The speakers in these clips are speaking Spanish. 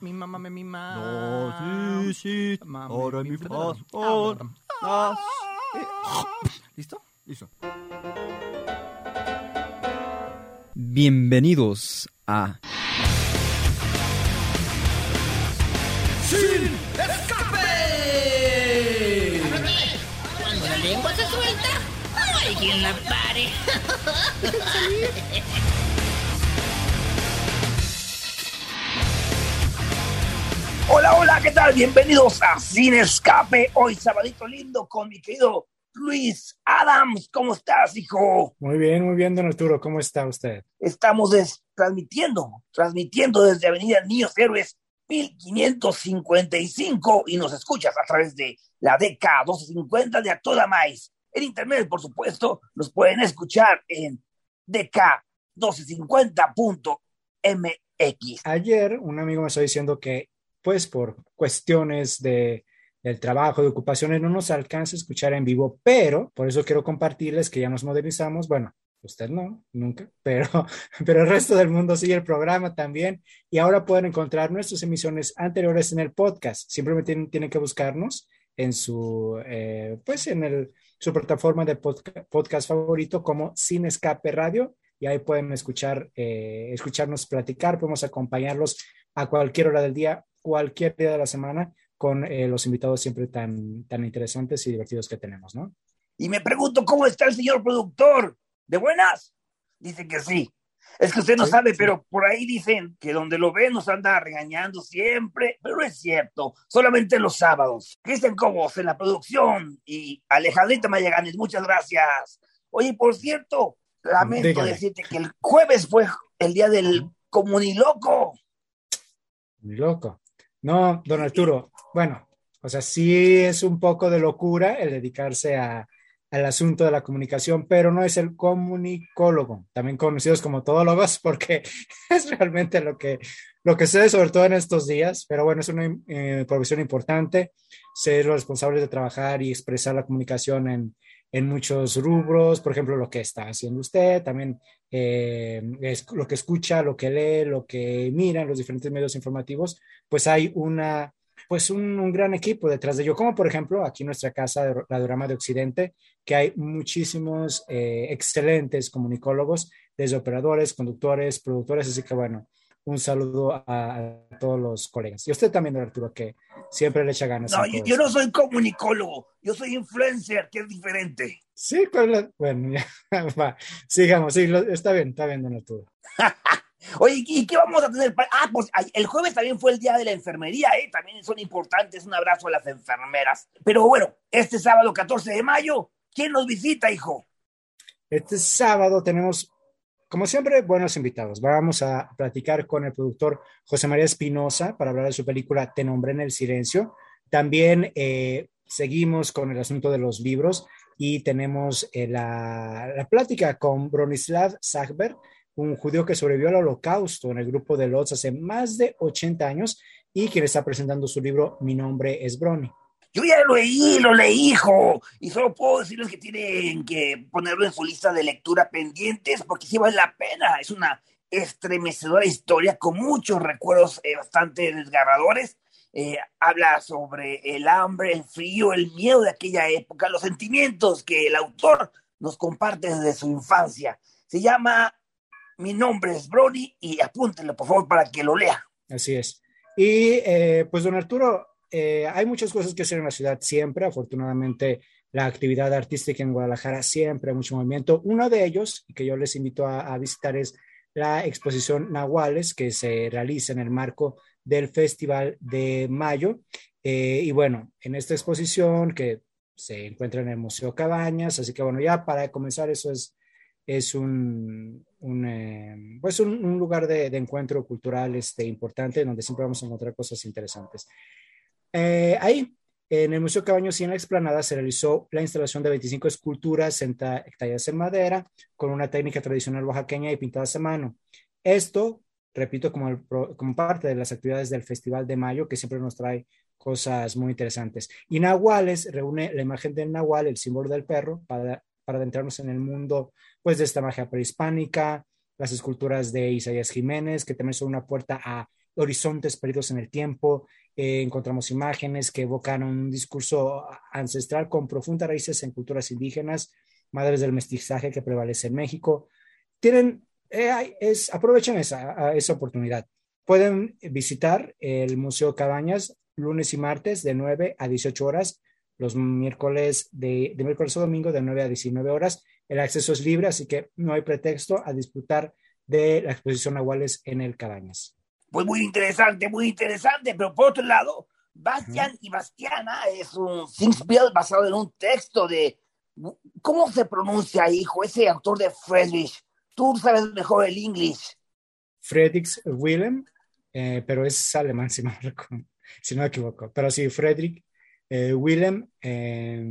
mi mamá me mima. No, sí, sí. Mami, Ahora mi- mi mi- fa, Ah, sol, la, ¿Listo? Listo. Bienvenidos a Cuando la lengua se suelta, no hay quien la pare. Hola, hola, ¿qué tal? Bienvenidos a Sin Escape. Hoy sabadito lindo con mi querido Luis Adams. ¿Cómo estás, hijo? Muy bien, muy bien, don Arturo. ¿Cómo está usted? Estamos transmitiendo, transmitiendo desde Avenida Niños Héroes 1555 y nos escuchas a través de la DK 1250 de A Toda Maíz. En internet, por supuesto, nos pueden escuchar en DK 1250.mx. Ayer un amigo me estaba diciendo que, pues, por cuestiones de, del trabajo, de ocupaciones, no nos alcanza a escuchar en vivo, pero por eso quiero compartirles que ya nos modernizamos. Bueno, usted no, nunca, pero, pero el resto del mundo sigue el programa también. Y ahora pueden encontrar nuestras emisiones anteriores en el podcast. Simplemente tienen, tienen que buscarnos en su, eh, pues, en el, su plataforma de podca- podcast favorito como Sin Escape Radio y ahí pueden escuchar, eh, escucharnos platicar, podemos acompañarlos a cualquier hora del día, cualquier día de la semana, con eh, los invitados siempre tan, tan interesantes y divertidos que tenemos, ¿no? Y me pregunto cómo está el señor productor. ¿De buenas? Dice que sí. Es que usted no Sí, sabe, sí. pero por ahí dicen que donde lo ve nos anda regañando siempre, pero no es cierto, solamente los sábados. Cristian Cobos en la producción y Alejandrita Mayaganes, muchas gracias. Oye, por cierto, lamento Dígame. decirte que el jueves fue el día del comuniloco. Muy loco. No, don Arturo, bueno, o sea, sí es un poco de locura el dedicarse a, al asunto de la comunicación, pero no es el comunicólogo, también conocidos como todólogos, porque es realmente lo que, lo que sé, sobre todo en estos días, pero bueno, es una eh, profesión importante, ser los responsables de trabajar y expresar la comunicación en, en muchos rubros, por ejemplo, lo que está haciendo usted, también eh, es lo que escucha, lo que lee, lo que mira en los diferentes medios informativos, pues hay una, pues un, gran equipo detrás de ello, como por ejemplo aquí en nuestra casa de Radiograma de Occidente, que hay muchísimos eh, excelentes comunicólogos, desde operadores, conductores, productores, así que bueno, un saludo a, a todos los colegas. Y usted también, Arturo, que siempre le echa ganas. No, yo, no soy comunicólogo, yo soy influencer, que es diferente. Sí, ¿cuál es la- Bueno, ya, va, sigamos, sí, lo- está bien, está bien, don Arturo. Oye, ¿y qué vamos a tener? Ah, pues el jueves también fue el día de la enfermería, ¿eh? También son importantes. Un abrazo a las enfermeras. Pero bueno, este sábado 14 de mayo, ¿quién nos visita, hijo? Este sábado tenemos, como siempre, buenos invitados. Vamos a platicar con el productor José María Espinosa para hablar de su película Te nombré en el silencio. También eh, seguimos con el asunto de los libros y tenemos eh, la, plática con Bronislav Zagber, un judío que sobrevivió al holocausto en el grupo de Lodz hace más de 80 años y quien está presentando su libro Mi nombre es Brony. Yo ya lo leí, lo leí, hijo. Y solo puedo decirles que tienen que ponerlo en su lista de lectura pendientes porque sí vale la pena. Es una estremecedora historia con muchos recuerdos eh, bastante desgarradores. Eh, habla sobre el hambre, el frío, el miedo de aquella época, los sentimientos que el autor nos comparte desde su infancia. Se llama Mi nombre es Brony y apúntenlo por favor para que lo lea. Así es. Y eh, pues, don Arturo, eh, hay muchas cosas que hacer en la ciudad siempre. Afortunadamente, la actividad artística en Guadalajara siempre hay mucho movimiento. Uno de ellos, que yo les invito a, a visitar, es la exposición Nahuales, que se realiza en el marco del Festival de Mayo. Eh, y bueno, en esta exposición que se encuentra en el Museo Cabañas, así que bueno, ya para comenzar, eso es, es un, un, eh, pues un, un lugar de, de, encuentro cultural este, importante donde siempre vamos a encontrar cosas interesantes. Eh, ahí, en el Museo Cabaños y en la explanada se realizó la instalación de 25 esculturas talladas en madera con una técnica tradicional oaxaqueña y pintadas a mano. Esto, repito, como, parte de las actividades del Festival de Mayo, que siempre nos trae cosas muy interesantes. Y Nahuales reúne la imagen del Nahual, el símbolo del perro, para, para adentrarnos en el mundo pues, de esta magia prehispánica, las esculturas de Isaías Jiménez, que también son una puerta a horizontes perdidos en el tiempo. Eh, encontramos imágenes que evocan un discurso ancestral con profundas raíces en culturas indígenas, madres del mestizaje que prevalece en México. Tienen, eh, es, aprovechen esa, esa oportunidad. Pueden visitar el Museo Cabañas lunes y martes de 9 a 18 horas, los miércoles de, miércoles a domingo de 9 a 19 horas. El acceso es libre, así que no hay pretexto a disfrutar de la exposición Nahuales en el Cabañas. Pues muy interesante, muy interesante, pero por otro lado, Bastian y Bastiana es un Singspiel basado en un texto de, ¿cómo se pronuncia, hijo? Ese autor de Friedrich. Tú sabes mejor el inglés. Friedrich Willem, eh, pero es alemán, si, no, si no me equivoco. Pero sí, Friedrich eh, Willem eh.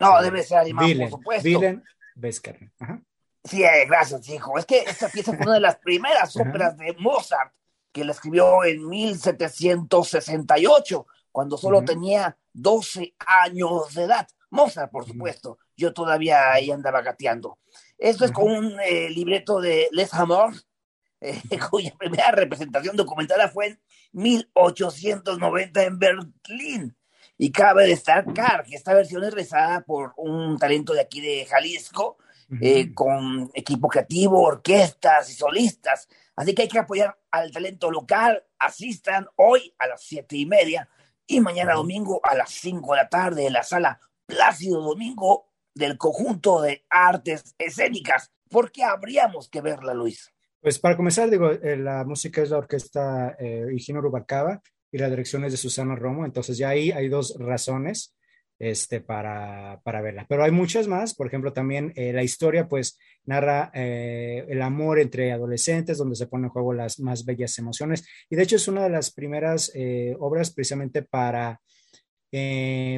No, debe ser alemán, Willem, por supuesto. Willem Veskerny. Ajá. Sí, eh, gracias, hijo. Es que esta pieza fue una de las primeras óperas de Mozart, que la escribió en 1768, cuando solo Ujú. tenía 12 años de edad. Mozart, por supuesto. Yo todavía ahí andaba gateando. Esto es Ujú. con un eh, libreto de Les Hammer, eh, cuya primera representación documentada fue en 1890 en Berlín. Y cabe destacar que esta versión es rezada por un talento de aquí de Jalisco, eh, con equipo creativo, orquestas y solistas. Así que hay que apoyar al talento local. Asistan hoy a las siete y media y mañana domingo a las cinco de la tarde en la sala Plácido Domingo del conjunto de artes escénicas. ¿Por qué habríamos que verla, Luis? Pues para comenzar, digo, eh, la música es la orquesta eh, Higino Rubalcaba y la dirección es de Susana Romo, entonces ya ahí hay dos razones este, para, para verla. Pero hay muchas más, por ejemplo, también eh, la historia pues narra eh, el amor entre adolescentes, donde se ponen en juego las más bellas emociones, y de hecho es una de las primeras eh, obras precisamente para,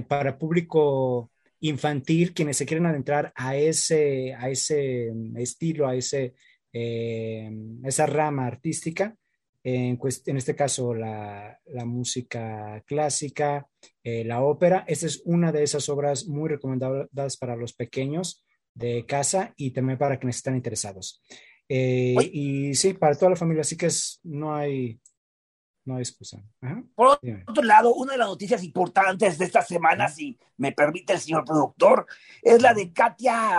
para público infantil, quienes se quieren adentrar a ese, a ese estilo, a ese, esa rama artística, en, este caso la, la música clásica, eh, la ópera. Esta es una de esas obras muy recomendadas para los pequeños de casa y también para quienes están interesados. Eh, y sí, para toda la familia, así que es, no hay, no hay excusa. Ajá, Por otro lado, una de las noticias importantes de esta semana, si me permite el señor productor, es la de Katia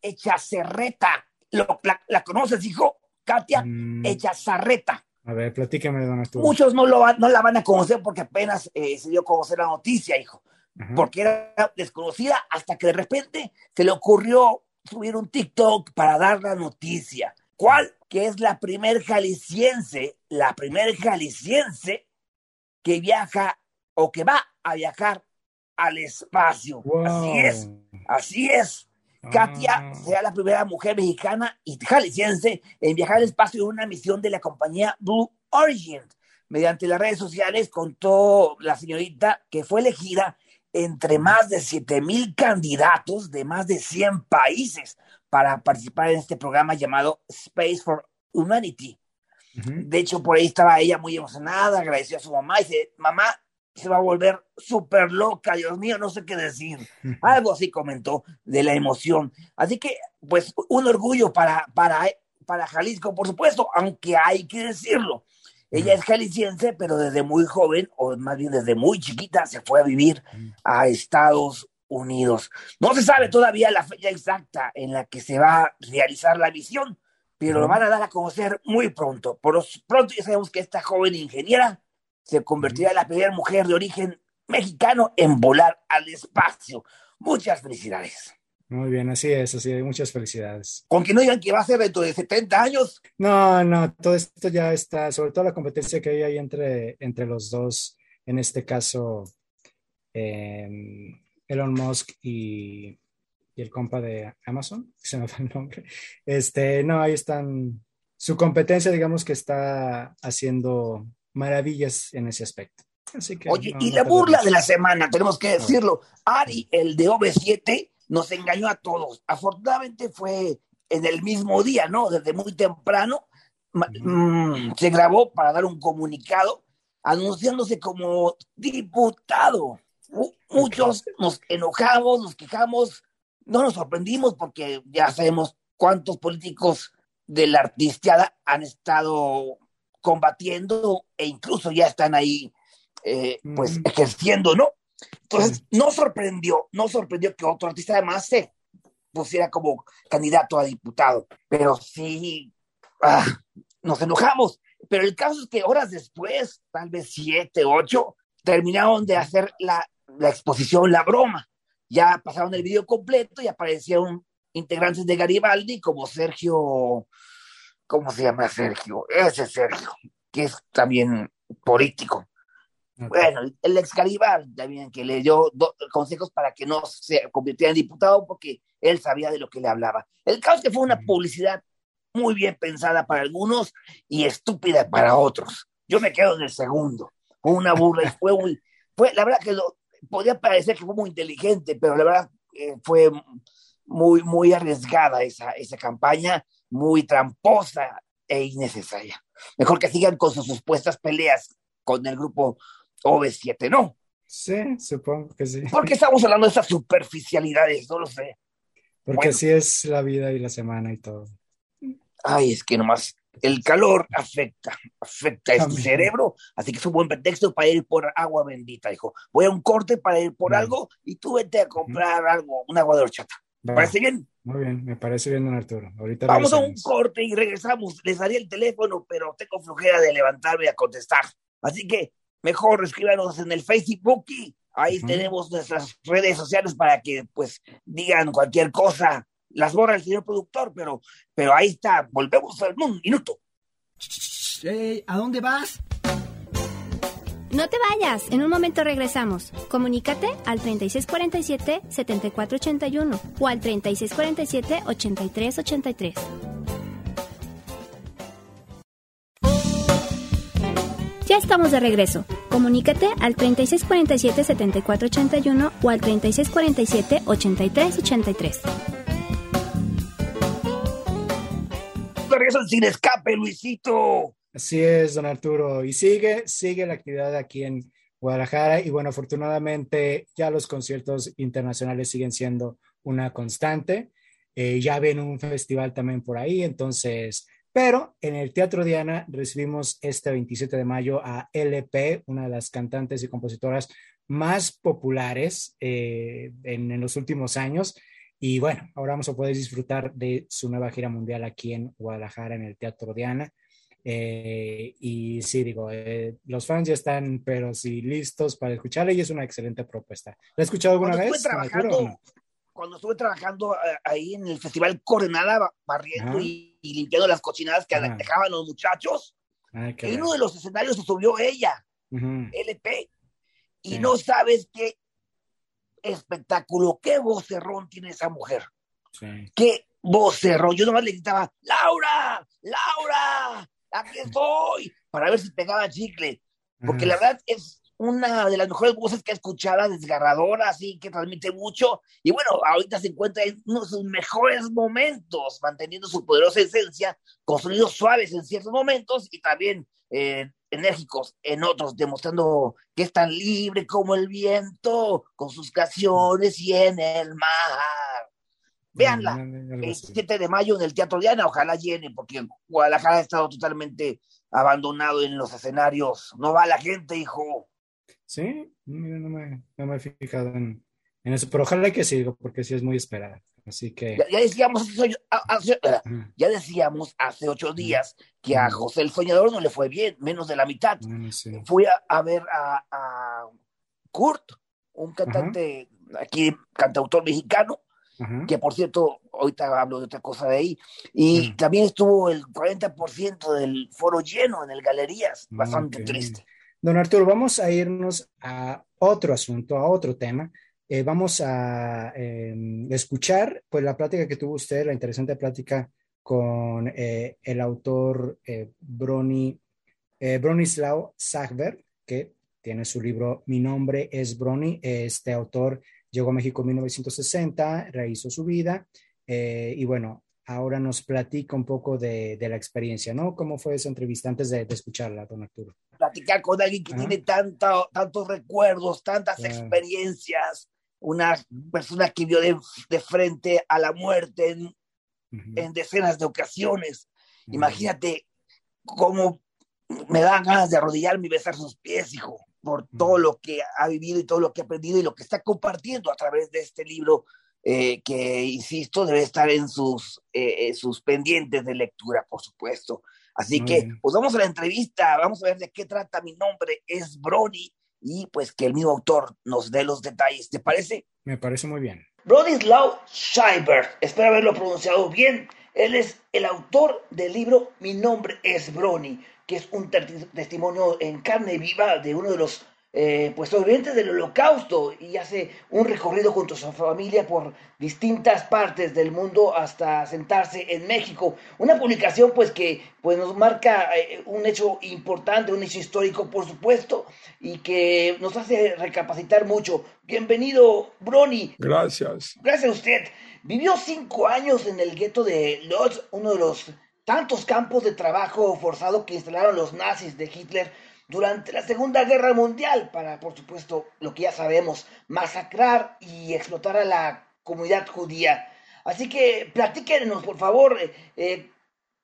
Echacerreta. Lo- la, ¿La conoces, hijo? Katia Mm, Echazarreta. A ver, platícame, don Arturo. Muchos no, lo van- no la van a conocer porque apenas eh, se dio a conocer la noticia, hijo. Ajá. Porque era desconocida hasta que de repente se le ocurrió subir un TikTok para dar la noticia. ¿Cuál? Que es la primer jalisciense, la primer jalisciense que viaja o que va a viajar al espacio. Wow. Así es, así es. Katia Ah. será la primera mujer mexicana y jalisciense en viajar al espacio en una misión de la compañía Blue Origin. Mediante las redes sociales contó la señorita que fue elegida entre más de 7 mil candidatos de más de 100 países para participar en este programa llamado Space for Humanity. De hecho, por ahí estaba ella muy emocionada, agradeció a su mamá y dice, mamá, se va a volver súper loca, Dios mío, no sé qué decir. Algo así comentó de la emoción. Así que, pues, un orgullo para, para, para Jalisco, por supuesto, aunque hay que decirlo. Ella es jalisciense, pero desde muy joven, o más bien desde muy chiquita, se fue a vivir a Estados Unidos. No se sabe todavía la fecha exacta en la que se va a realizar la misión, pero lo van a dar a conocer muy pronto. Por pronto ya sabemos que esta joven ingeniera se convertirá en la primera mujer de origen mexicano en volar al espacio. Muchas felicidades. Muy bien, así es, así es. Muchas felicidades. Con que no digan que va a ser dentro de 70 años, No, no, todo esto ya está, sobre todo la competencia que hay ahí entre, entre los dos, en este caso, eh, Elon Musk y, y el compa de Amazon, se me fue el nombre. Este, no, ahí están, su competencia, digamos que está haciendo maravillas en ese aspecto. Así que, Oye, no, y no la burla de la semana, tenemos que decirlo. Ari, el de OV7, nos engañó a todos. Afortunadamente fue en el mismo día, ¿no? Desde muy temprano mm, se grabó para dar un comunicado anunciándose como diputado. Mu- Muchos nos enojamos, nos quejamos, no nos sorprendimos porque ya sabemos cuántos políticos de la artisteada han estado combatiendo e incluso ya están ahí, eh, pues, ejerciendo, ¿no? Entonces, no sorprendió, no sorprendió que otro artista además se pusiera como candidato a diputado, pero sí, ah, nos enojamos. Pero el caso es que horas después, tal vez siete, ocho, terminaron de hacer la, la exposición, la broma. Ya pasaron el video completo y aparecieron integrantes de Garibaldi como Sergio, ¿cómo se llama Sergio? Ese Sergio, que es también político. Bueno, el ex también, que le dio consejos para que no se convirtiera en diputado porque él sabía de lo que le hablaba. El caso que fue una publicidad muy bien pensada para algunos y estúpida para otros. Yo me quedo en el segundo. Fue una burla y fue muy, fue, la verdad que lo, podía parecer que fue muy inteligente, pero la verdad eh, fue muy, muy arriesgada esa, esa campaña, muy tramposa e innecesaria. Mejor que sigan con sus supuestas peleas con el grupo OV7, ¿no? Sí, supongo que sí. ¿Por qué estamos hablando de esas superficialidades? No lo sé. Porque Bueno. así es la vida y la semana y todo. Ay, es que nomás el calor afecta, afecta a este cerebro, así que es un buen pretexto para ir por agua bendita, hijo. Voy a un corte para ir por Vale. algo y tú vete a comprar algo, un agua de horchata. Va, ¿Parece bien? Muy bien, me parece bien, don Arturo. Ahorita Vamos a un corte y regresamos. Les daría el teléfono, pero tengo flojera de levantarme a contestar. Así que mejor escríbanos en el Facebook y ahí tenemos nuestras redes sociales para que pues digan cualquier cosa. Las borra el señor productor, pero, pero ahí está. Volvemos en un minuto. ¿A dónde vas? No te vayas, en un momento regresamos. Comunícate al 3647-7481 o al 3647-8383. Ya estamos de regreso. Comunícate al 3647-7481 o al 3647-8383. Regreso Sin Escape, Luisito. Así es, don Arturo. Y sigue, sigue la actividad aquí en Guadalajara. Y bueno, afortunadamente ya los conciertos internacionales siguen siendo una constante. Eh, ya ven un festival también por ahí. Entonces, pero en el Teatro Diana recibimos este 27 de mayo a LP, una de las cantantes y compositoras más populares eh, en, en los últimos años. Y bueno, ahora vamos a poder disfrutar de su nueva gira mundial aquí en Guadalajara, en el Teatro Diana. Eh, y sí, digo, eh, los fans ya están, pero sí, listos para escucharla y es una excelente propuesta. ¿La has escuchado alguna Cuando vez? estuve Arturo, trabajando, o no? cuando estuve trabajando eh, ahí en el Festival Coronada, ba- barriendo y, y limpiando las cochinadas que Ajá. dejaban los muchachos, Ay, qué en uno de los escenarios se subió ella. LP. Y Sí. no sabes qué espectáculo, qué vocerrón tiene esa mujer. Sí. Qué vocerrón. Yo nomás le gritaba, Laura, Laura, aquí estoy, para ver si pegaba chicle. Porque la verdad es una de las mejores voces que he escuchado, desgarradora, así que transmite mucho. Y bueno, ahorita se encuentra en uno de sus mejores momentos, manteniendo su poderosa esencia, con sonidos suaves en ciertos momentos y también eh, enérgicos en otros, demostrando que es tan libre como el viento, con sus canciones y en el mar. Véanla, el así. 7 de mayo en el Teatro Diana, ojalá llene, porque Guadalajara ha estado totalmente abandonado en los escenarios. No va la gente, hijo. Sí, mira, no me, no me he fijado en, en eso, pero ojalá que sí, porque sí es muy esperada. Así que, Ya, ya decíamos hace, eh, ya decíamos hace ocho días que a José el Soñador no le fue bien, menos de la mitad. bueno, sí. Fui a, a ver a, a Kurt, un cantante aquí, cantautor mexicano, Ajá. que por cierto, ahorita hablo de otra cosa de ahí, y Mm. también estuvo el 40% del foro lleno en el Galerías, bastante Ok. triste. Don Arturo, vamos a irnos a otro asunto, a otro tema. Eh, vamos a eh, escuchar pues la plática que tuvo usted, la interesante plática con eh, el autor eh, Broni, eh, Bronislaw Sagberg, que tiene su libro Mi nombre es Brony. Este autor llegó a México en 1960, rehizo su vida eh, y bueno, ahora nos platica un poco de, de la experiencia, ¿no? ¿Cómo fue esa entrevista antes de, de escucharla, don Arturo? platicar con alguien que Ajá. tiene tanta, tantos recuerdos, tantas Claro. experiencias, una persona que vio de, de frente a la muerte en en decenas de ocasiones. Imagínate cómo me dan ganas de arrodillarme y besar sus pies, hijo, por todo lo que ha vivido y todo lo que ha aprendido y lo que está compartiendo a través de este libro eh, que, insisto, debe estar en sus, eh, sus pendientes de lectura, por supuesto. Así que, pues vamos a la entrevista, vamos a ver de qué trata. Mi nombre es Brody y pues que el mismo autor nos dé los detalles. ¿Te parece? Me parece muy bien. Brodislaw Scheiber, espero haberlo pronunciado bien. Él es el autor del libro Mi nombre es Brony, que es un testimonio en carne viva de uno de los eh, pues sobrevivientes del holocausto y hace un recorrido junto a su familia por distintas partes del mundo hasta sentarse en México. Una publicación pues que pues nos marca eh, un hecho importante, un hecho histórico por supuesto y que nos hace recapacitar mucho. Bienvenido, Brony. Gracias. Gracias a usted. Vivió cinco años en el gueto de Lodz, uno de los tantos campos de trabajo forzado que instalaron los nazis de Hitler durante la Segunda Guerra Mundial para, por supuesto, lo que ya sabemos, masacrar y explotar a la comunidad judía. Así que platíquenos, por favor, eh, eh,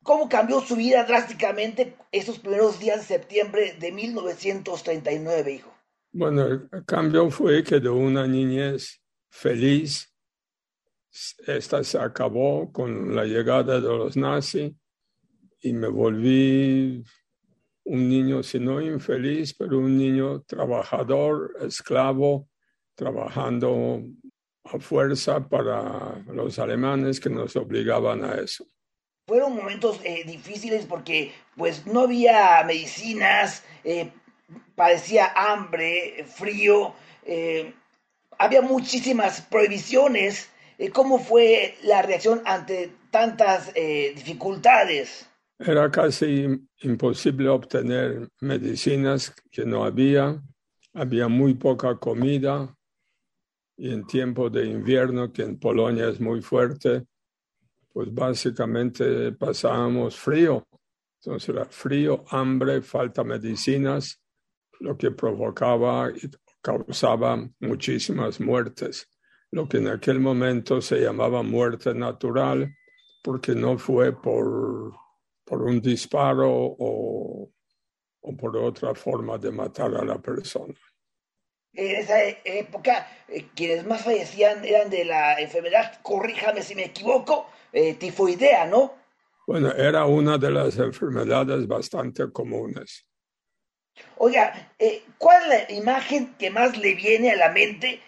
cómo cambió su vida drásticamente esos primeros días de septiembre de 1939, hijo. Bueno, el cambio fue que de una niñez feliz, esta se acabó con la llegada de los nazis y me volví un niño, si no infeliz, pero un niño trabajador, esclavo, trabajando a fuerza para los alemanes que nos obligaban a eso. Fueron momentos eh, difíciles porque pues no había medicinas, eh, padecía hambre, frío, eh, había muchísimas prohibiciones. ¿Cómo fue la reacción ante tantas dificultades? Era casi imposible obtener medicinas que no había, había muy poca comida. Y en tiempo de invierno, que en Polonia es muy fuerte, pues básicamente pasábamos frío. Entonces era frío, hambre, falta medicinas, lo que provocaba y causaba muchísimas muertes, lo que en aquel momento se llamaba muerte natural, porque no fue por por un disparo o, o por otra forma de matar a la persona. En esa época, eh, quienes más fallecían eran de la enfermedad, corríjame si me equivoco, eh, tifoidea, ¿no? Bueno, era una de las enfermedades bastante comunes. Oiga, eh, ¿cuál es la imagen que más le viene a la mente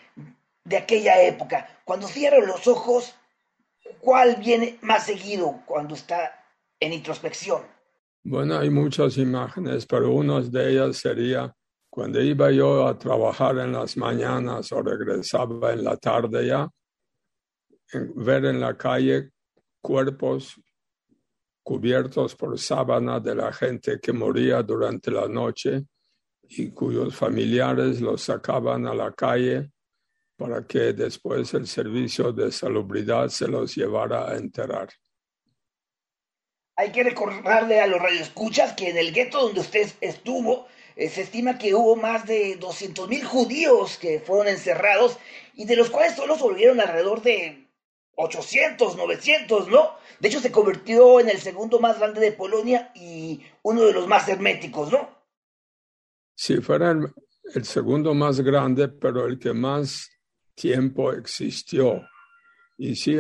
de aquella época? Cuando cierra los ojos, ¿cuál viene más seguido cuando está en introspección? Bueno, hay muchas imágenes, pero una de ellas sería cuando iba yo a trabajar en las mañanas o regresaba en la tarde ya, ver en la calle cuerpos cubiertos por sábana de la gente que moría durante la noche y cuyos familiares los sacaban a la calle para que después el servicio de salubridad se los llevara a enterrar. Hay que recordarle a los radioescuchas que en el gueto donde usted estuvo, eh, se estima que hubo más de 200 mil judíos que fueron encerrados y de los cuales solo volvieron alrededor de 800, 900, ¿no? De hecho, se convirtió en el segundo más grande de Polonia y uno de los más herméticos, ¿no? Sí, fuera el, el segundo más grande, pero el que más tiempo existió. Y sí,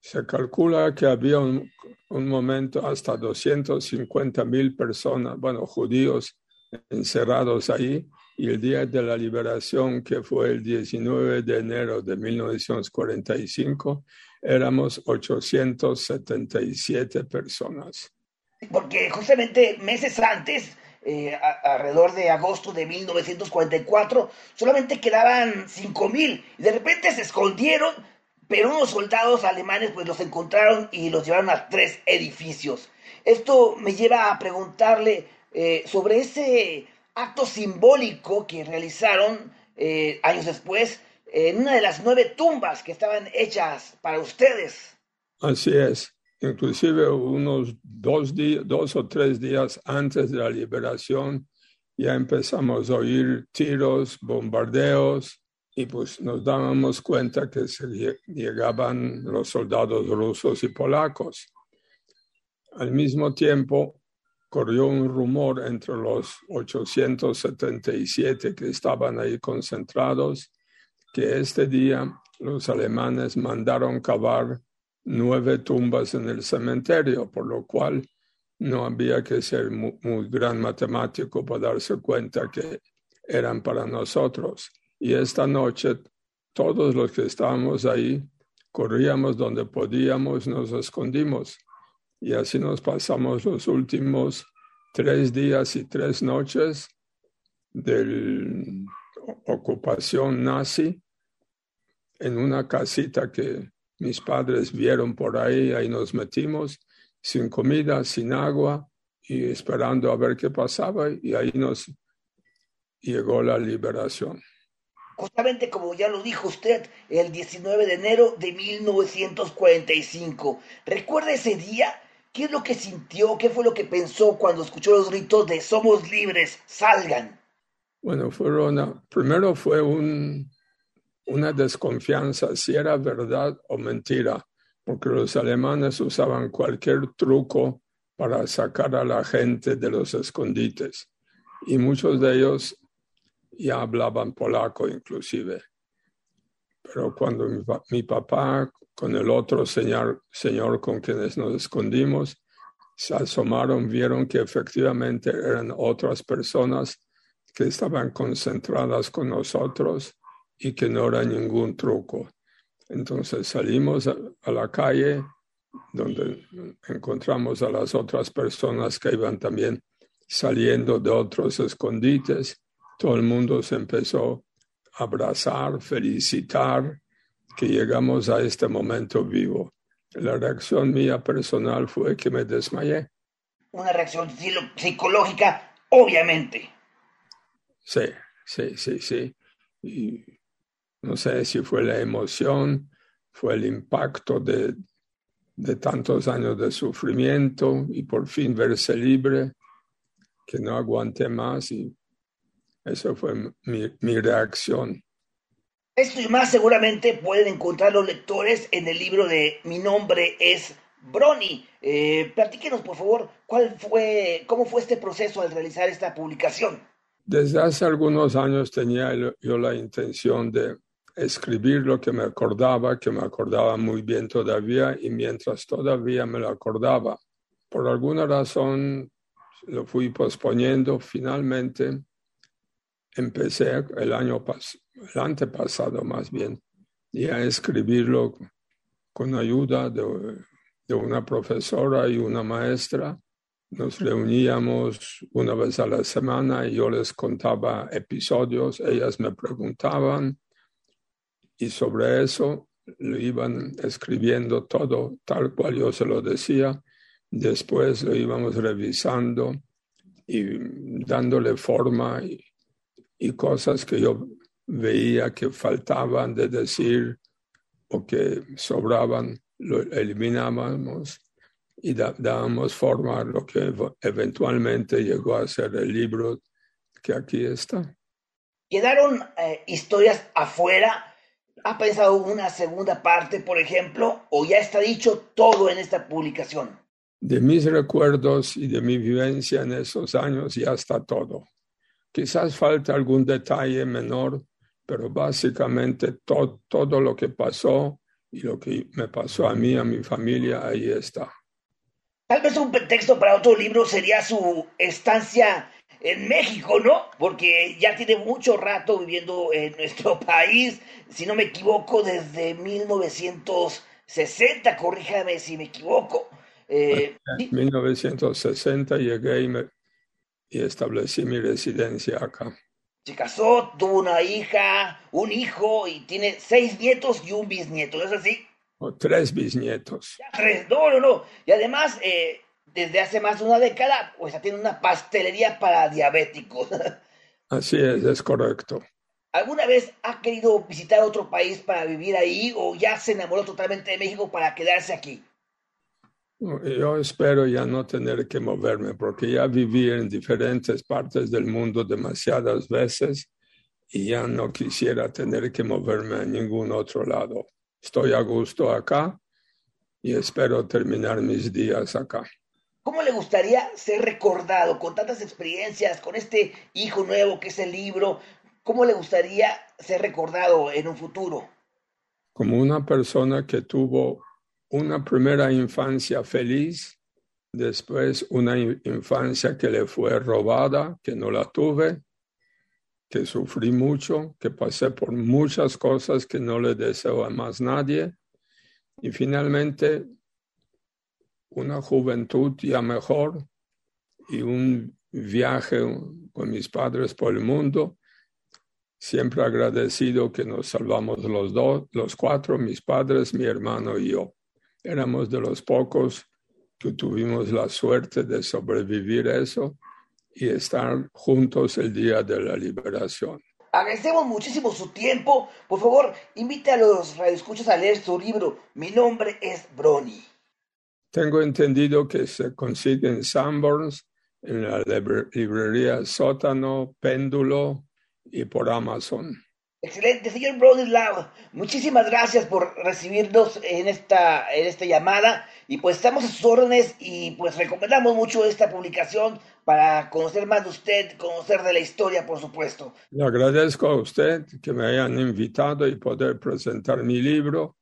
se calcula que había un, momento hasta 250 mil personas, bueno, judíos encerrados ahí, y el día de la liberación, que fue el 19 de enero de 1945, éramos 877 personas. Porque justamente meses antes, eh, alrededor de agosto de 1944, solamente quedaban 5 mil, y de repente se escondieron pero unos soldados alemanes pues los encontraron y los llevaron a tres edificios. Esto me lleva a preguntarle eh, sobre ese acto simbólico que realizaron eh, años después en una de las nueve tumbas que estaban hechas para ustedes. Así es. Inclusive unos dos, dos o tres días antes de la liberación ya empezamos a oír tiros, bombardeos, y pues nos dábamos cuenta que llegaban los soldados rusos y polacos. Al mismo tiempo, corrió un rumor entre los 877 que estaban ahí concentrados que este día los alemanes mandaron cavar nueve tumbas en el cementerio, por lo cual no había que ser mu- muy, gran matemático para darse cuenta que eran para nosotros. Y esta noche todos los que estábamos ahí corríamos donde podíamos, nos escondimos. Y así nos pasamos los últimos tres días y tres noches de ocupación nazi en una casita que mis padres vieron por ahí, ahí nos metimos, sin comida, sin agua y esperando a ver qué pasaba y ahí nos llegó la liberación. Justamente como ya lo dijo usted, el 19 de enero de 1945. ¿Recuerda ese día? ¿Qué es lo que sintió? ¿Qué fue lo que pensó cuando escuchó los gritos de somos libres, salgan? Bueno, fueron, primero fue un, una desconfianza si era verdad o mentira, porque los alemanes usaban cualquier truco para sacar a la gente de los escondites y muchos de ellos ya hablaban polaco inclusive. Pero cuando mi, mi papá con el otro señor, señor con quienes nos escondimos se asomaron, vieron que efectivamente eran otras personas que estaban concentradas con nosotros y que no era ningún truco. Entonces salimos a, a la calle donde encontramos a las otras personas que iban también saliendo de otros escondites. Todo el mundo se empezó a abrazar, felicitar que llegamos a este momento vivo. La reacción mía personal fue que me desmayé. Una reacción psicológica, obviamente. Sí, sí, sí, sí. Y no sé si fue la emoción, fue el impacto de, de tantos años de sufrimiento y por fin verse libre, que no aguanté más y eso fue mi, mi reacción. Esto y más seguramente pueden encontrar los lectores en el libro de Mi nombre es Brony. Eh, platíquenos, por favor, cuál fue, cómo fue este proceso al realizar esta publicación. Desde hace algunos años tenía yo la intención de escribir lo que me acordaba, que me acordaba muy bien todavía, y mientras todavía me lo acordaba, por alguna razón lo fui posponiendo. Finalmente empecé el año pas el antepasado más bien, y a escribirlo con ayuda de, de una profesora y una maestra. Nos reuníamos una vez a la semana y yo les contaba episodios, ellas me preguntaban y sobre eso lo iban escribiendo todo tal cual yo se lo decía. Después lo íbamos revisando y dándole forma y, y cosas que yo veía que faltaban de decir o que sobraban, lo eliminábamos y dábamos forma a lo que ev- eventualmente llegó a ser el libro que aquí está. ¿Quedaron eh, historias afuera? ¿Ha pensado una segunda parte, por ejemplo? ¿O ya está dicho todo en esta publicación? De mis recuerdos y de mi vivencia en esos años ya está todo. Quizás falta algún detalle menor, pero básicamente to- todo lo que pasó y lo que me pasó a mí, a mi familia, ahí está. Tal vez un pretexto para otro libro sería su estancia en México, ¿no? Porque ya tiene mucho rato viviendo en nuestro país, si no me equivoco, desde 1960, corríjame si me equivoco. Eh, En sí, 1960 llegué y, me- y establecí mi residencia acá. se casó, tuvo una hija, un hijo y tiene seis nietos y un bisnieto, ¿no es así? O tres bisnietos. Ya tres, no, no, no. Y además, eh, desde hace más de una década, pues tiene una pastelería para diabéticos. Así es, es correcto. ¿Alguna vez ha querido visitar otro país para vivir ahí o ya se enamoró totalmente de México para quedarse aquí? Yo espero ya no tener que moverme porque ya viví en diferentes partes del mundo demasiadas veces y ya no quisiera tener que moverme a ningún otro lado. Estoy a gusto acá y espero terminar mis días acá. ¿Cómo le gustaría ser recordado con tantas experiencias, con este hijo nuevo que es el libro? ¿Cómo le gustaría ser recordado en un futuro? Como una persona que tuvo una primera infancia feliz, después una infancia que le fue robada, que no la tuve, que sufrí mucho, que pasé por muchas cosas que no le deseo a más nadie, y finalmente una juventud ya mejor y un viaje con mis padres por el mundo. Siempre agradecido que nos salvamos los dos, los cuatro, mis padres, mi hermano y yo. Éramos de los pocos que tuvimos la suerte de sobrevivir eso y estar juntos el día de la liberación. Agradecemos muchísimo su tiempo. Por favor, invite a los radioescuchas a leer su libro. Mi nombre es Brony. Tengo entendido que se consigue en Sanborns, en la librería Sótano, Péndulo y por Amazon. Excelente, señor Bronislav. Muchísimas gracias por recibirnos en esta, en esta llamada. Y pues estamos a sus órdenes y pues recomendamos mucho esta publicación para conocer más de usted, conocer de la historia, por supuesto. Le agradezco a usted que me hayan invitado y poder presentar mi libro.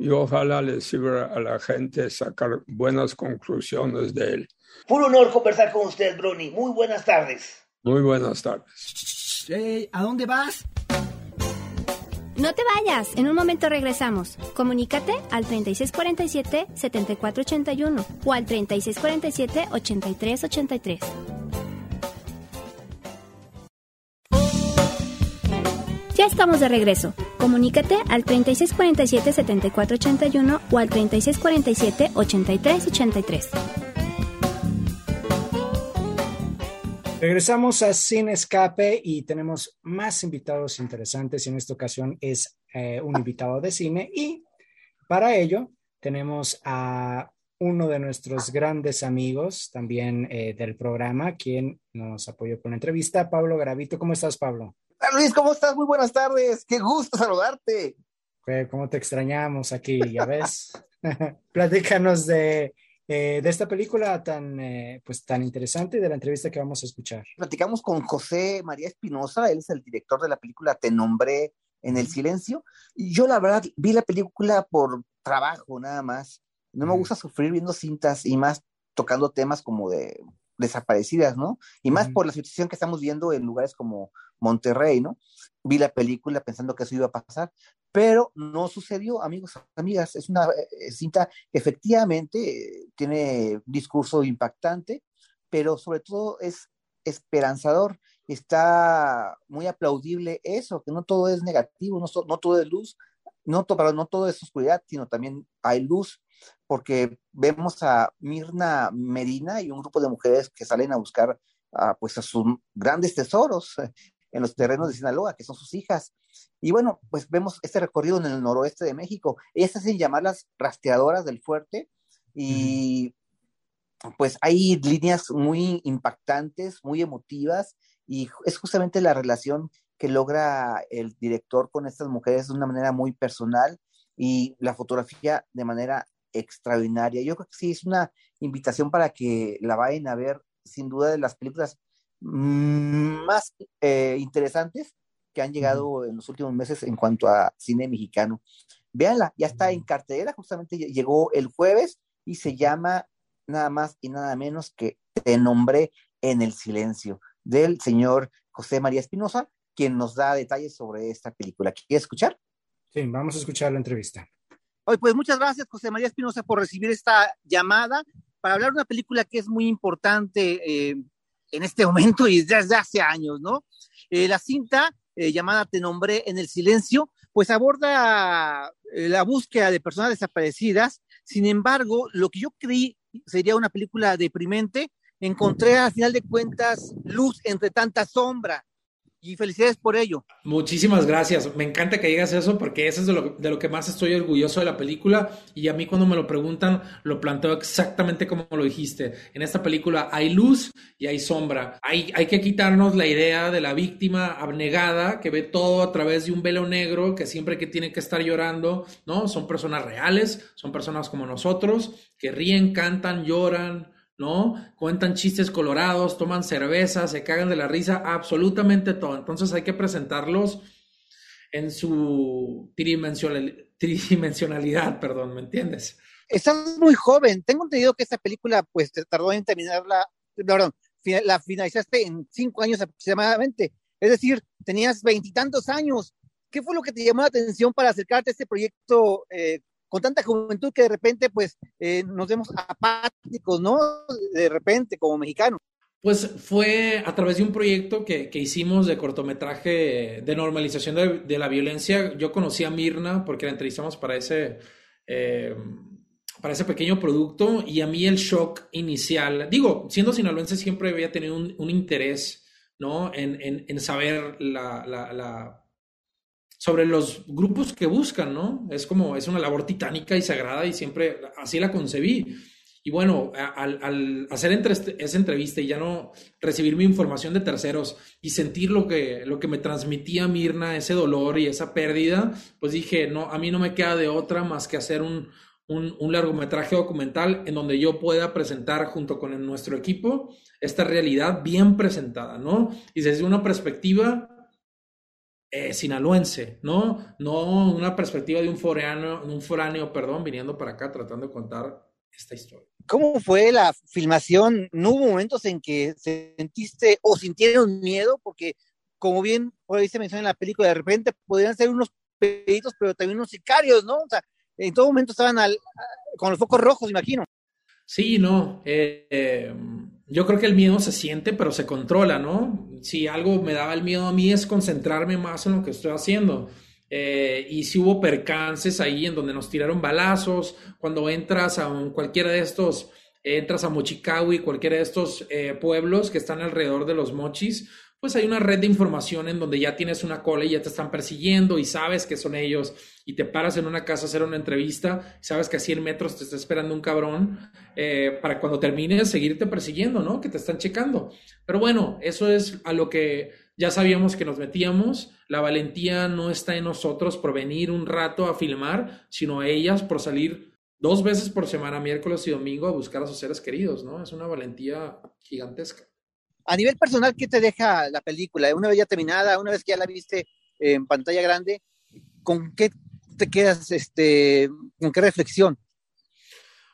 Y ojalá le sirva a la gente sacar buenas conclusiones de él. Fue un honor conversar con usted, Brony. Muy buenas tardes. Muy buenas tardes. Hey, ¿A dónde vas? No te vayas, en un momento regresamos. Comunícate al 3647-7481 o al 3647-8383. Ya estamos de regreso. Comunícate al 3647-7481 o al 3647-8383. Regresamos a Sin Escape y tenemos más invitados interesantes y en esta ocasión es eh, un invitado de cine y para ello tenemos a uno de nuestros grandes amigos también eh, del programa, quien nos apoyó con la entrevista, Pablo Gravito. ¿Cómo estás, Pablo? Luis, ¿cómo estás? Muy buenas tardes. Qué gusto saludarte. ¿Cómo te extrañamos aquí? Ya ves. Platícanos de eh, de esta película tan, eh, pues, tan interesante y de la entrevista que vamos a escuchar. Platicamos con José María Espinosa, él es el director de la película Te nombré en el silencio. Y yo la verdad vi la película por trabajo nada más. No me gusta sufrir viendo cintas y más tocando temas como de desaparecidas, ¿no? Y más por la situación que estamos viendo en lugares como Monterrey, ¿no? Vi la película pensando que eso iba a pasar, pero no sucedió, amigos, amigas. Es una eh, cinta que efectivamente tiene discurso impactante, pero sobre todo es esperanzador. Está muy aplaudible eso, que no todo es negativo, no, no todo es luz, no, no todo es oscuridad, sino también hay luz, porque vemos a Mirna Medina y un grupo de mujeres que salen a buscar a, pues a sus grandes tesoros en los terrenos de Sinaloa, que son sus hijas. Y bueno, pues vemos este recorrido en el noroeste de México. Ellas hacen llamar las rastreadoras del fuerte y pues hay líneas muy impactantes, muy emotivas y es justamente la relación que logra el director con estas mujeres de una manera muy personal y la fotografía de manera extraordinaria. Yo creo que sí es una invitación para que la vayan a ver, sin duda, de las películas más eh, interesantes que han llegado en los últimos meses en cuanto a cine mexicano. Véanla, ya está en cartelera, justamente llegó el jueves y se llama nada más y nada menos que Te nombré en el silencio del señor José María Espinosa, quien nos da detalles sobre esta película. ¿Quieres escuchar? Sí, vamos a escuchar la entrevista. Hoy, pues muchas gracias, José María Espinosa, por recibir esta llamada para hablar de una película que es muy importante eh, en este momento y desde hace años, ¿no? Eh, la cinta eh, llamada Te nombré en el silencio, pues aborda la búsqueda de personas desaparecidas. Sin embargo, lo que yo creí sería una película deprimente, encontré al final de cuentas luz entre tanta sombra. Y felicidades por ello. Muchísimas gracias. Me encanta que digas eso porque eso es de lo, de lo, que más estoy orgulloso de la película y a mí cuando me lo preguntan lo planteo exactamente como lo dijiste. En esta película hay luz y hay sombra. Hay, hay que quitarnos la idea de la víctima abnegada que ve todo a través de un velo negro, que siempre que tiene que estar llorando, ¿no? Son personas reales, son personas como nosotros, que ríen, cantan, lloran, ¿no? Cuentan chistes colorados, toman cerveza, se cagan de la risa, absolutamente todo. Entonces hay que presentarlos en su tridimensionalidad, perdón, ¿me entiendes? Estás muy joven. Tengo entendido que esta película, pues, tardó en terminarla, perdón, la finalizaste en cinco años aproximadamente. Es decir, tenías veintitantos años. ¿Qué fue lo que te llamó la atención para acercarte a este proyecto eh, con tanta juventud que de repente pues eh, nos vemos apáticos, ¿no? De repente como mexicanos. Pues fue a través de un proyecto que, que hicimos de cortometraje de normalización de, la violencia. Yo conocí a Mirna porque la entrevistamos para ese, eh, para ese pequeño producto y a mí el shock inicial, digo, siendo sinaloense siempre había tenido un, un interés, ¿no? En, en, en saber la, la, la sobre los grupos que buscan, ¿no? Es como, es una labor titánica y sagrada y siempre así la concebí. Y bueno, al, hacer entre, esa entrevista y ya no recibir mi información de terceros y sentir lo que, lo que me transmitía Mirna, ese dolor y esa pérdida, pues dije, no, a mí no me queda de otra más que hacer un, un largometraje documental en donde yo pueda presentar junto con nuestro equipo esta realidad bien presentada, ¿no? Y desde una perspectiva eh, sinaloense, ¿no? No una perspectiva de un foráneo, un foráneo, perdón, viniendo para acá tratando de contar esta historia. ¿Cómo fue la filmación? ¿No hubo momentos en que sentiste o sintieron miedo? Porque, como bien por ahí se menciona en la película, de repente podrían ser unos peditos, pero también unos sicarios, ¿no? O sea, en todo momento estaban al, con los focos rojos, imagino. Sí, no. Eh, eh, yo creo que el miedo se siente, pero se controla, ¿no? Si algo me daba el miedo a mí es concentrarme más en lo que estoy haciendo. Eh, y si hubo percances ahí en donde nos tiraron balazos, cuando entras a cualquiera de estos, entras a Mochicawi, cualquiera de estos eh, pueblos que están alrededor de los mochis, pues hay una red de información en donde ya tienes una cola y ya te están persiguiendo y sabes que son ellos y te paras en una casa a hacer una entrevista, sabes que a 100 metros te está esperando un cabrón eh, para cuando termines seguirte persiguiendo, ¿no? Que te están checando. Pero bueno, eso es a lo que ya sabíamos que nos metíamos. La valentía no está en nosotros por venir un rato a filmar, sino a ellas por salir dos veces por semana, miércoles y domingo, a buscar a sus seres queridos, ¿no? Es una valentía gigantesca. A nivel personal, ¿qué te deja la película? Una vez ya terminada, una vez que ya la viste en pantalla grande, ¿con qué te quedas, este, con qué reflexión?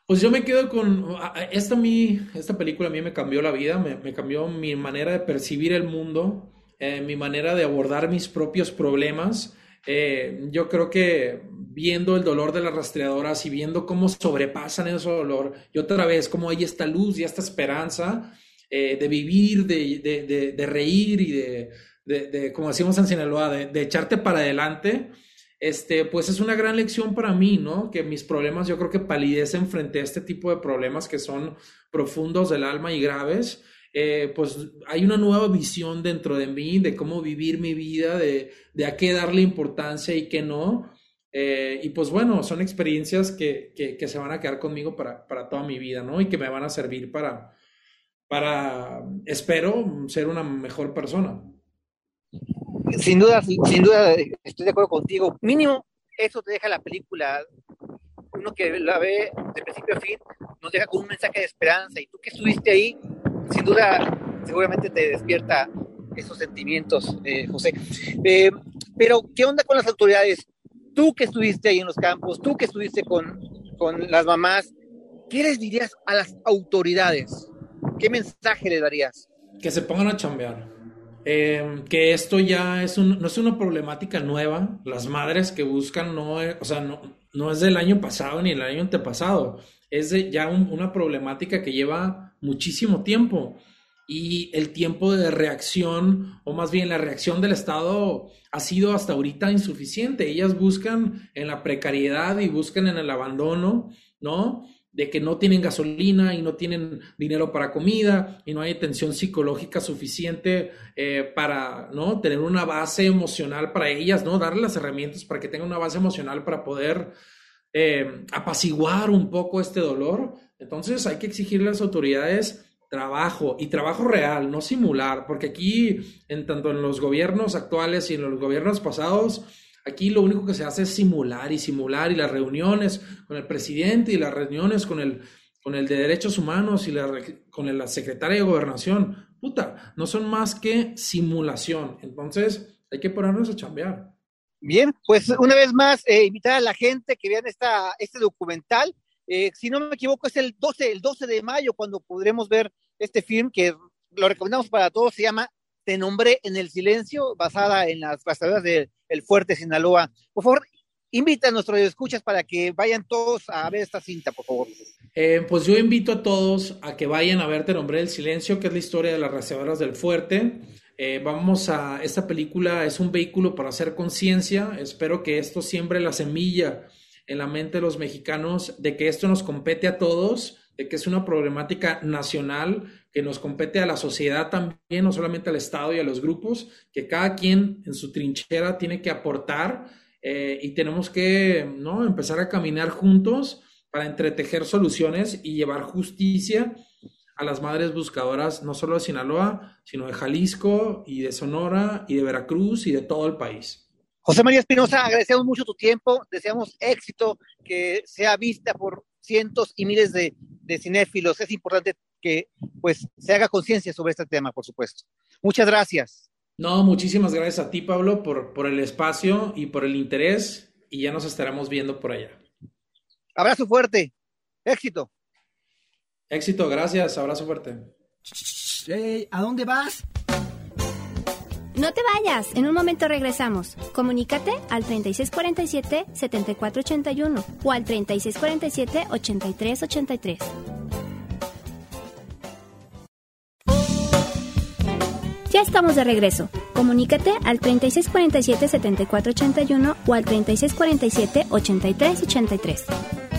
Pues yo me quedo con, esta, mi, esta película a mí me cambió la vida, me, me cambió mi manera de percibir el mundo, eh, mi manera de abordar mis propios problemas. Eh, yo creo que viendo el dolor de las rastreadoras y viendo cómo sobrepasan ese dolor, y otra vez cómo hay esta luz y esta esperanza, eh, de vivir, de, de, de, reír y de, como decimos en Sinaloa, de, echarte para adelante, este, pues es una gran lección para mí, ¿no? Que mis problemas yo creo que palidecen frente a este tipo de problemas que son profundos del alma y graves. Eh, pues hay una nueva visión dentro de mí de cómo vivir mi vida, de, de a qué darle importancia y qué no. Eh, y pues bueno, son experiencias que, que, que, se van a quedar conmigo para, para toda mi vida, ¿no? Y que me van a servir para, para, espero, ser una mejor persona. Sin duda, sin duda, estoy de acuerdo contigo. Mínimo, eso te deja la película. Uno que la ve de principio a fin, nos deja con un mensaje de esperanza. Y tú que estuviste ahí, sin duda, seguramente te despierta esos sentimientos, eh, José. Eh, pero, ¿qué onda con las autoridades? Tú que estuviste ahí en los campos, tú que estuviste con, con las mamás, ¿qué les dirías a las autoridades? ¿Qué mensaje le darías? Que se pongan a chambear. Eh, que esto ya es un, no es una problemática nueva. Las madres que buscan no, es, o sea, no, no es del año pasado ni el año antepasado. Es de ya un, una problemática que lleva muchísimo tiempo. Y el tiempo de reacción, o más bien la reacción del Estado, ha sido hasta ahorita insuficiente. Ellas buscan en la precariedad y buscan en el abandono, ¿no? De que no tienen gasolina y no tienen dinero para comida y no hay atención psicológica suficiente eh, para ¿no? tener una base emocional para ellas, ¿no? darle las herramientas para que tengan una base emocional para poder eh, apaciguar un poco este dolor. Entonces hay que exigirle a las autoridades trabajo y trabajo real, no simular, porque aquí, en tanto en los gobiernos actuales y en los gobiernos pasados, Aquí lo único que se hace es simular y simular y las reuniones con el presidente y las reuniones con el, con el de derechos humanos y la, con la secretaria de gobernación. Puta, no son más que simulación. Entonces hay que ponernos a chambear. Bien, pues una vez más, eh, invitar a la gente que vean esta, este documental. Eh, si no me equivoco, es el 12, el 12 de mayo cuando podremos ver este film que lo recomendamos para todos. Se llama Te nombré en el silencio, basada en las pasadas de el Fuerte Sinaloa. Por favor, invita a nuestros escuchas para que vayan todos a ver esta cinta, por favor. Eh, pues yo invito a todos a que vayan a ver Te nombré el silencio, que es la historia de las reservas del fuerte. Eh, vamos a, esta película es un vehículo para hacer conciencia. Espero que esto siembre la semilla en la mente de los mexicanos de que esto nos compete a todos, de que es una problemática nacional que nos compete a la sociedad también, no solamente al Estado y a los grupos, que cada quien en su trinchera tiene que aportar eh, y tenemos que ¿no? empezar a caminar juntos para entretejer soluciones y llevar justicia a las madres buscadoras, no solo de Sinaloa, sino de Jalisco y de Sonora y de Veracruz y de todo el país. José María Espinosa, agradecemos mucho tu tiempo, deseamos éxito, que sea vista por cientos y miles de, de cinéfilos. Es importante que pues se haga conciencia sobre este tema, por supuesto. Muchas gracias. No, muchísimas gracias a ti, Pablo, por, por el espacio y por el interés y ya nos estaremos viendo por allá. Abrazo fuerte. Éxito. Éxito, gracias. Abrazo fuerte. ¿A dónde vas? No te vayas, en un momento regresamos. Comunícate al 3647-7481 o al 3647-8383. Ya estamos de regreso. Comunícate al 3647-7481 o al 3647-8383.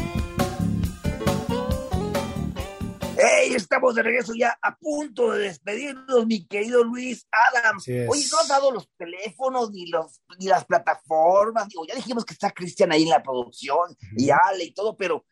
Estamos de regreso ya a punto de despedirnos, mi querido Luis Adams. Oye, no has dado los teléfonos ni, los, ni las plataformas. Digo, ya dijimos que está Cristian ahí en la producción y Ale y todo, pero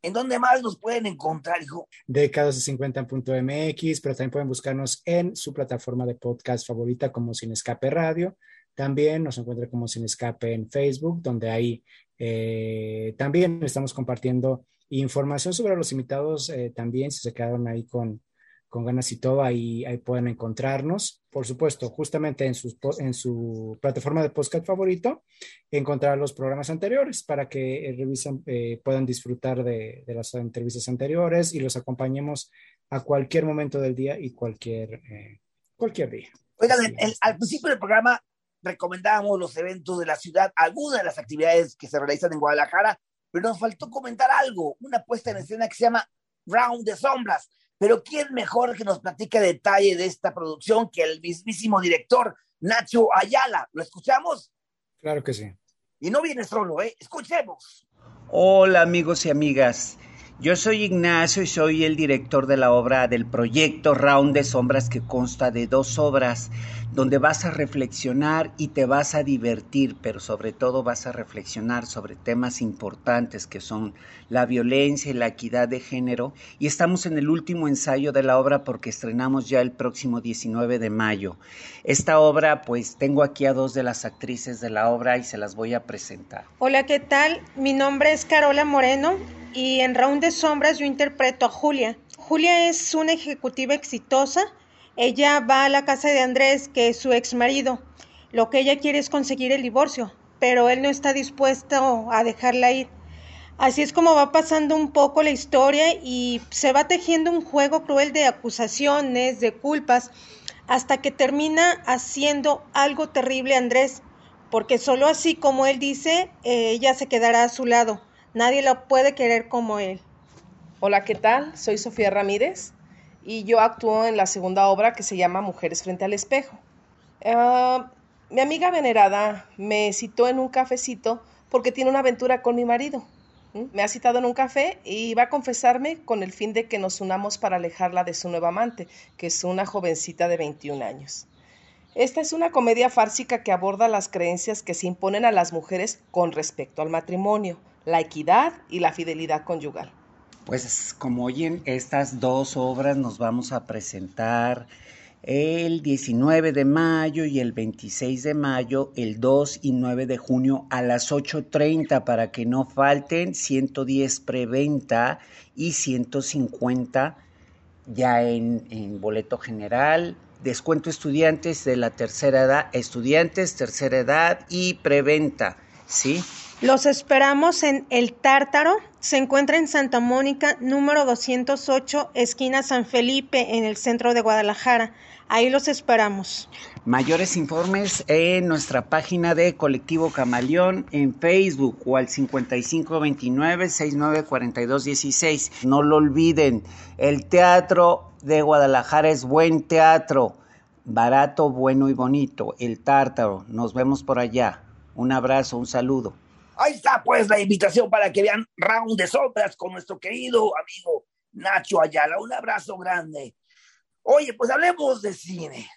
¿En dónde más nos pueden encontrar, hijo? De 50mx pero también pueden buscarnos en su plataforma de podcast favorita como Sin Escape Radio. También nos encuentran como Sin Escape en Facebook, donde ahí eh, también estamos compartiendo información sobre los invitados. Eh, también, si se quedaron ahí con, con ganas y todo, ahí, ahí pueden encontrarnos. Por supuesto, justamente en, sus, en su plataforma de podcast favorito, encontrar los programas anteriores para que eh, revisen, eh, puedan disfrutar de, de, las entrevistas anteriores y los acompañemos a cualquier momento del día y cualquier, eh, cualquier día. Oigan, el, al principio del programa recomendábamos los eventos de la ciudad, algunas de las actividades que se realizan en Guadalajara, pero nos faltó comentar algo, una puesta en escena que se llama Round de Sombras pero ¿quién mejor que nos platique detalle de esta producción que el mismísimo director Nacho Ayala? ¿Lo escuchamos? Claro que sí. Y no viene solo, ¿eh? Escuchemos. Hola amigos y amigas. Yo soy Ignacio y soy el director de la obra del proyecto Round de Sombras que consta de dos obras donde vas a reflexionar y te vas a divertir, pero sobre todo vas a reflexionar sobre temas importantes que son la violencia y la equidad de género. Y estamos en el último ensayo de la obra porque estrenamos ya el próximo 19 de mayo. Esta obra, pues tengo aquí a dos de las actrices de la obra y se las voy a presentar. Hola, ¿qué tal? Mi nombre es Carola Moreno y en Round de Sombras yo interpreto a Julia. Julia es una ejecutiva exitosa ella va a la casa de Andrés, que es su ex marido. Lo que ella quiere es conseguir el divorcio, pero él no está dispuesto a dejarla ir. Así es como va pasando un poco la historia y se va tejiendo un juego cruel de acusaciones, de culpas, hasta que termina haciendo algo terrible Andrés, porque solo así como él dice, ella se quedará a su lado. Nadie la puede querer como él. Hola, ¿qué tal? Soy Sofía Ramírez y yo actúo en la segunda obra que se llama Mujeres frente al espejo. Uh, mi amiga venerada me citó en un cafecito porque tiene una aventura con mi marido. Me ha citado en un café y va a confesarme con el fin de que nos unamos para alejarla de su nueva amante, que es una jovencita de 21 años. Esta es una comedia fársica que aborda las creencias que se imponen a las mujeres con respecto al matrimonio, la equidad y la fidelidad conyugal. Pues como oyen, estas dos obras nos vamos a presentar el 19 de mayo y el 26 de mayo, el 2 y 9 de junio a las 8.30 para que no falten 110 preventa y 150 ya en, en boleto general. Descuento estudiantes de la tercera edad, estudiantes, tercera edad y preventa, ¿sí? Los esperamos en El Tártaro. Se encuentra en Santa Mónica, número 208, esquina San Felipe, en el centro de Guadalajara. Ahí los esperamos. Mayores informes en nuestra página de Colectivo Camaleón en Facebook o al 5529-694216. No lo olviden, el teatro de Guadalajara es buen teatro, barato, bueno y bonito. El Tártaro, nos vemos por allá. Un abrazo, un saludo. Ahí está pues la invitación para que vean Round de Sombras con nuestro querido amigo Nacho Ayala. Un abrazo grande. Oye, pues hablemos de cine,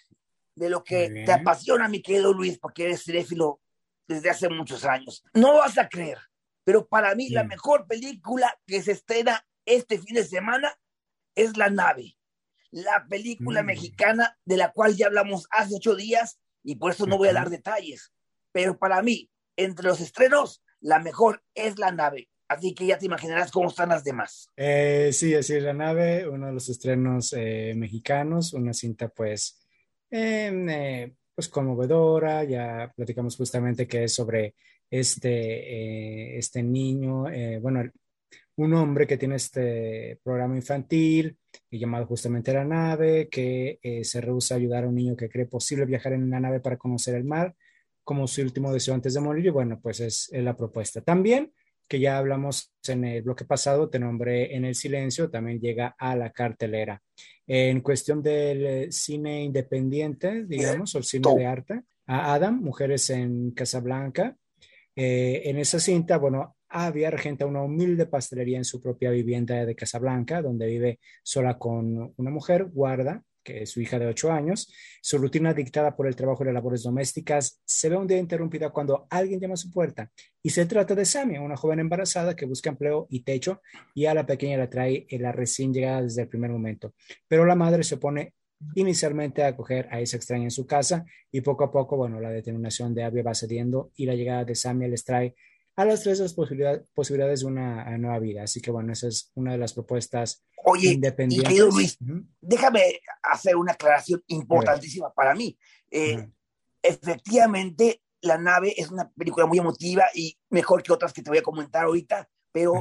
de lo que te apasiona, mi querido Luis, porque eres cinéfilo desde hace muchos años. No vas a creer, pero para mí la mejor película que se estrena este fin de semana es La Nave, la película Mm. mexicana de la cual ya hablamos hace ocho días y por eso no voy a dar detalles. Pero para mí, entre los estrenos, la mejor es La Nave. Así que ya te imaginarás cómo están las demás. Eh, sí, así es La Nave, uno de los estrenos eh, mexicanos, una cinta pues, em, eh, pues conmovedora, ya platicamos justamente que es sobre este, eh, este niño, eh, bueno, un hombre que tiene este programa infantil llamado justamente La Nave, que eh, se rehúsa a ayudar a un niño que cree posible viajar en la nave para conocer el mar como su último deseo antes de morir y bueno, pues es, es la propuesta. También que ya hablamos en el bloque pasado, te nombré En el Silencio, también llega a la cartelera. En cuestión del eh, cine independiente, digamos, o el cine de arte, a Adam, Mujeres en Casablanca, eh, en esa cinta, bueno, Avia regenta una humilde pastelería en su propia vivienda de Casablanca, donde vive sola con una mujer, guarda, que es su hija de ocho años. Su rutina dictada por el trabajo y las labores domésticas se ve un día interrumpida cuando alguien llama a su puerta. Y se trata de Samia, una joven embarazada que busca empleo y techo, y a la pequeña la trae la recién llegada desde el primer momento. Pero la madre se opone inicialmente a acoger a esa extraña en su casa y poco a poco, bueno, la determinación de Avia va cediendo y la llegada de Samia les trae a las tres las posibilidad- posibilidades de una eh, nueva vida. Así que bueno, esa es una de las propuestas Oye, independientes. querido Luis, Ujú. déjame hacer una aclaración importantísima para mí. Eh, Efectivamente, La nave es una película muy emotiva y mejor que otras que te voy a comentar ahorita, pero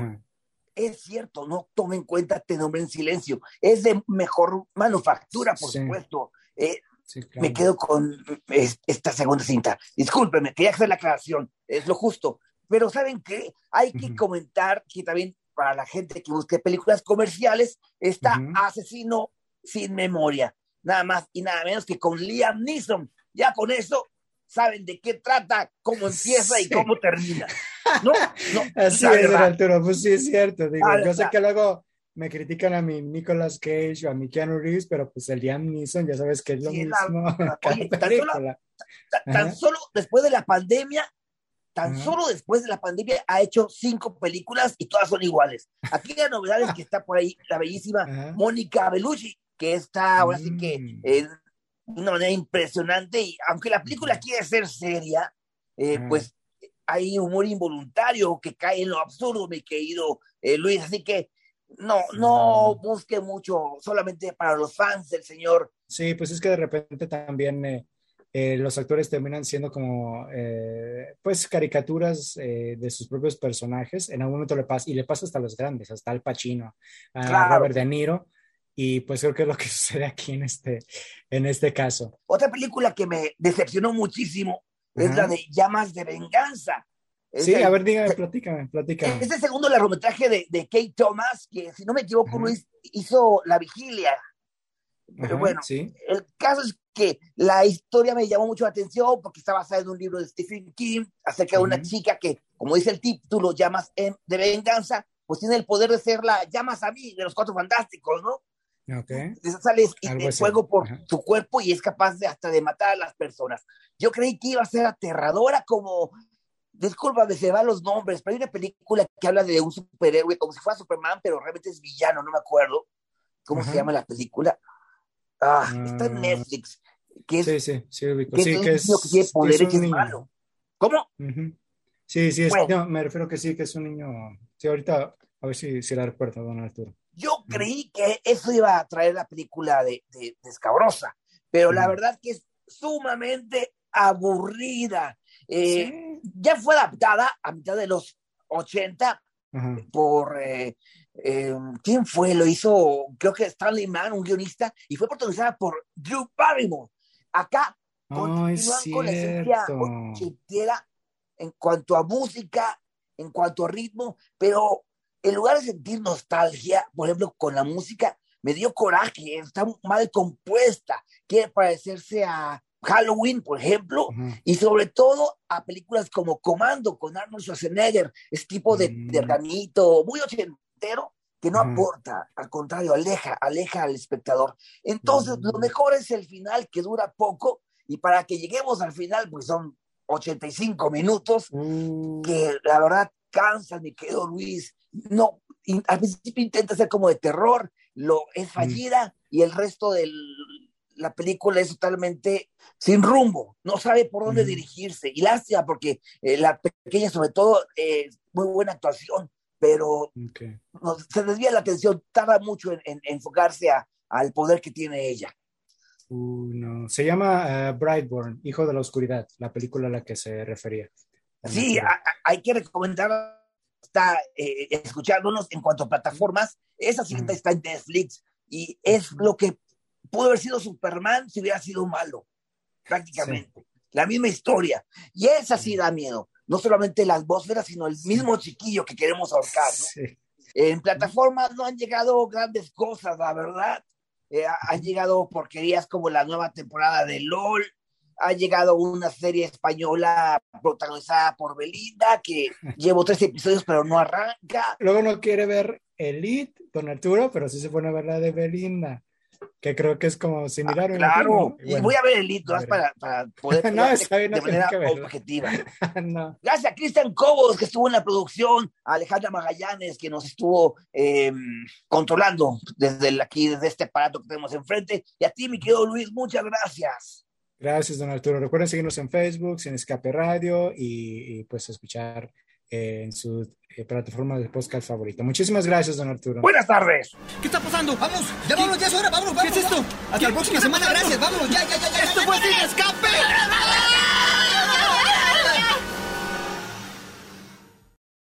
es cierto, no tome en cuenta Te nombre en silencio. Es de mejor manufactura, por Sí. supuesto. Eh, Sí, claro. me quedo con es- esta segunda cinta. Discúlpeme, quería hacer la aclaración, es lo justo. Pero ¿saben qué? Hay que comentar que también para la gente que busque películas comerciales está Asesino sin memoria. Nada más y nada menos que con Liam Neeson. Ya con eso saben de qué trata, cómo empieza y Sí. cómo termina. No, no, Así la es. Arturo, pues sí es cierto. Digo, Ah, yo sé la- que luego me critican a mi Nicolas Cage o a mi Keanu Reeves, pero pues el Liam Neeson ya sabes que es lo Sí, la- mismo. cada Oye, tan solo, tan solo después de la pandemia, tan Ajá. solo después de la pandemia ha hecho cinco películas y todas son iguales. Aquí la novedad es que está por ahí la bellísima Mónica Bellucci, que está ahora sí que Mm. eh, de una manera impresionante y aunque la película quiere ser seria, eh, Ajá. pues hay humor involuntario que cae en lo absurdo, mi querido eh, Luis, así que no, no busque mucho solamente para los fans del señor Sí, pues es que de repente también eh, los actores terminan siendo como, eh, pues, caricaturas eh, de sus propios personajes. En algún momento le pasa, y le pasa hasta a los grandes, hasta Al Pacino, a Claro. Robert De Niro, y pues creo que es lo que sucede aquí en este, en este caso. Otra película que me decepcionó muchísimo es Ajá. la de Llamas de Venganza. Es Sí, el- a ver, dígame, platícame, platícame. Es el segundo largometraje de, de Kate Thomas, que si no me equivoco, Luis hizo La Vigilia. Pero Ajá, bueno, sí. el caso es que la historia me llamó mucho la atención porque está basada en un libro de Stephen King acerca de una chica que, como dice el título, llamas de venganza, pues tiene el poder de ser la llamas a mí de los cuatro fantásticos, ¿no? Okay. Sales de fuego por su cuerpo y es capaz de hasta de matar a las personas. Yo creí que iba a ser aterradora como disculpa, se van los nombres, pero hay una película que habla de un superhéroe como si fuera Superman, pero realmente es villano, no me acuerdo. ¿Cómo se llama la película? Ah, está en. Netflix. Que es, sí, sí, sí, que sí, es que es, que tiene poderes que es, malo. ¿Cómo? Sí, sí, es, no, me refiero que sí, que es un niño. Sí, ahorita a ver si, si la recuerdo, don Arturo. Yo creí que eso iba a traer la película de, de, Escabrosa, pero la verdad que es sumamente aburrida. Eh, ya fue adaptada a mitad de los 80 por... Eh, eh, ¿Quién fue? Lo hizo, creo que Stanley Mann, un guionista, y fue protagonizada por Drew Barrymore. Acá continúan con la esencia ochentera en cuanto a música, en cuanto a ritmo, pero en lugar de sentir nostalgia, por ejemplo, con la música, me dio coraje, está mal compuesta, quiere parecerse a Halloween, por ejemplo, y sobre todo a películas como Comando con Arnold Schwarzenegger, ese tipo de, organito muy ochentero que no aporta, al contrario, aleja, aleja al espectador. Entonces, lo mejor es el final que dura poco y para que lleguemos al final, pues son 85 minutos uh. que la verdad cansan, mi querido Luis. No, al principio intenta ser como de terror, lo es mm. fallida y el resto de la película es totalmente sin rumbo, no sabe por dónde dirigirse. Y lástima porque eh, la pequeña, sobre todo, eh, muy buena actuación, pero se desvía la atención, tarda mucho en, enfocarse al poder que tiene ella. no. Se llama uh, Brightburn, Hijo de la Oscuridad, la película a la que se refería. Sí, hay que recomendar está eh, escuchándonos en cuanto a plataformas. Esa cinta está en Netflix y es lo que pudo haber sido Superman si hubiera sido malo, prácticamente. La misma historia. Y esa sí da miedo. No solamente la atmósfera, sino el mismo chiquillo que queremos ahorcar. En plataformas no han llegado grandes cosas, la verdad. Eh, han llegado porquerías como la nueva temporada de LOL, ha llegado una serie española protagonizada por Belinda, que llevo tres episodios pero no arranca. Luego no quiere ver Elite con Arturo, pero sí se pone a ver la de Belinda, que creo que es como similar. Ah, claro, y voy a ver Elite, para, para, poder no, de, manera objetiva. Gracias a Cristian Cobos, que estuvo en la producción, a Alejandra Magallanes, que nos estuvo em, controlando desde aquí, desde este aparato que tenemos enfrente, y a ti, mi querido Luis, muchas gracias. Gracias, don Arturo. Recuerden seguirnos en Facebook, en Escape Radio y, pues escuchar eh, en su eh, plataforma de podcast favorita. Muchísimas gracias, don Arturo. Buenas tardes. ¿Qué está pasando? Vamos, ya vámonos, ya es hora, vámonos, vámonos. ¿Qué es esto? Hasta la próxima semana, gracias, vámonos, ya, ya, ya, ya. Esto fue Sin Escape.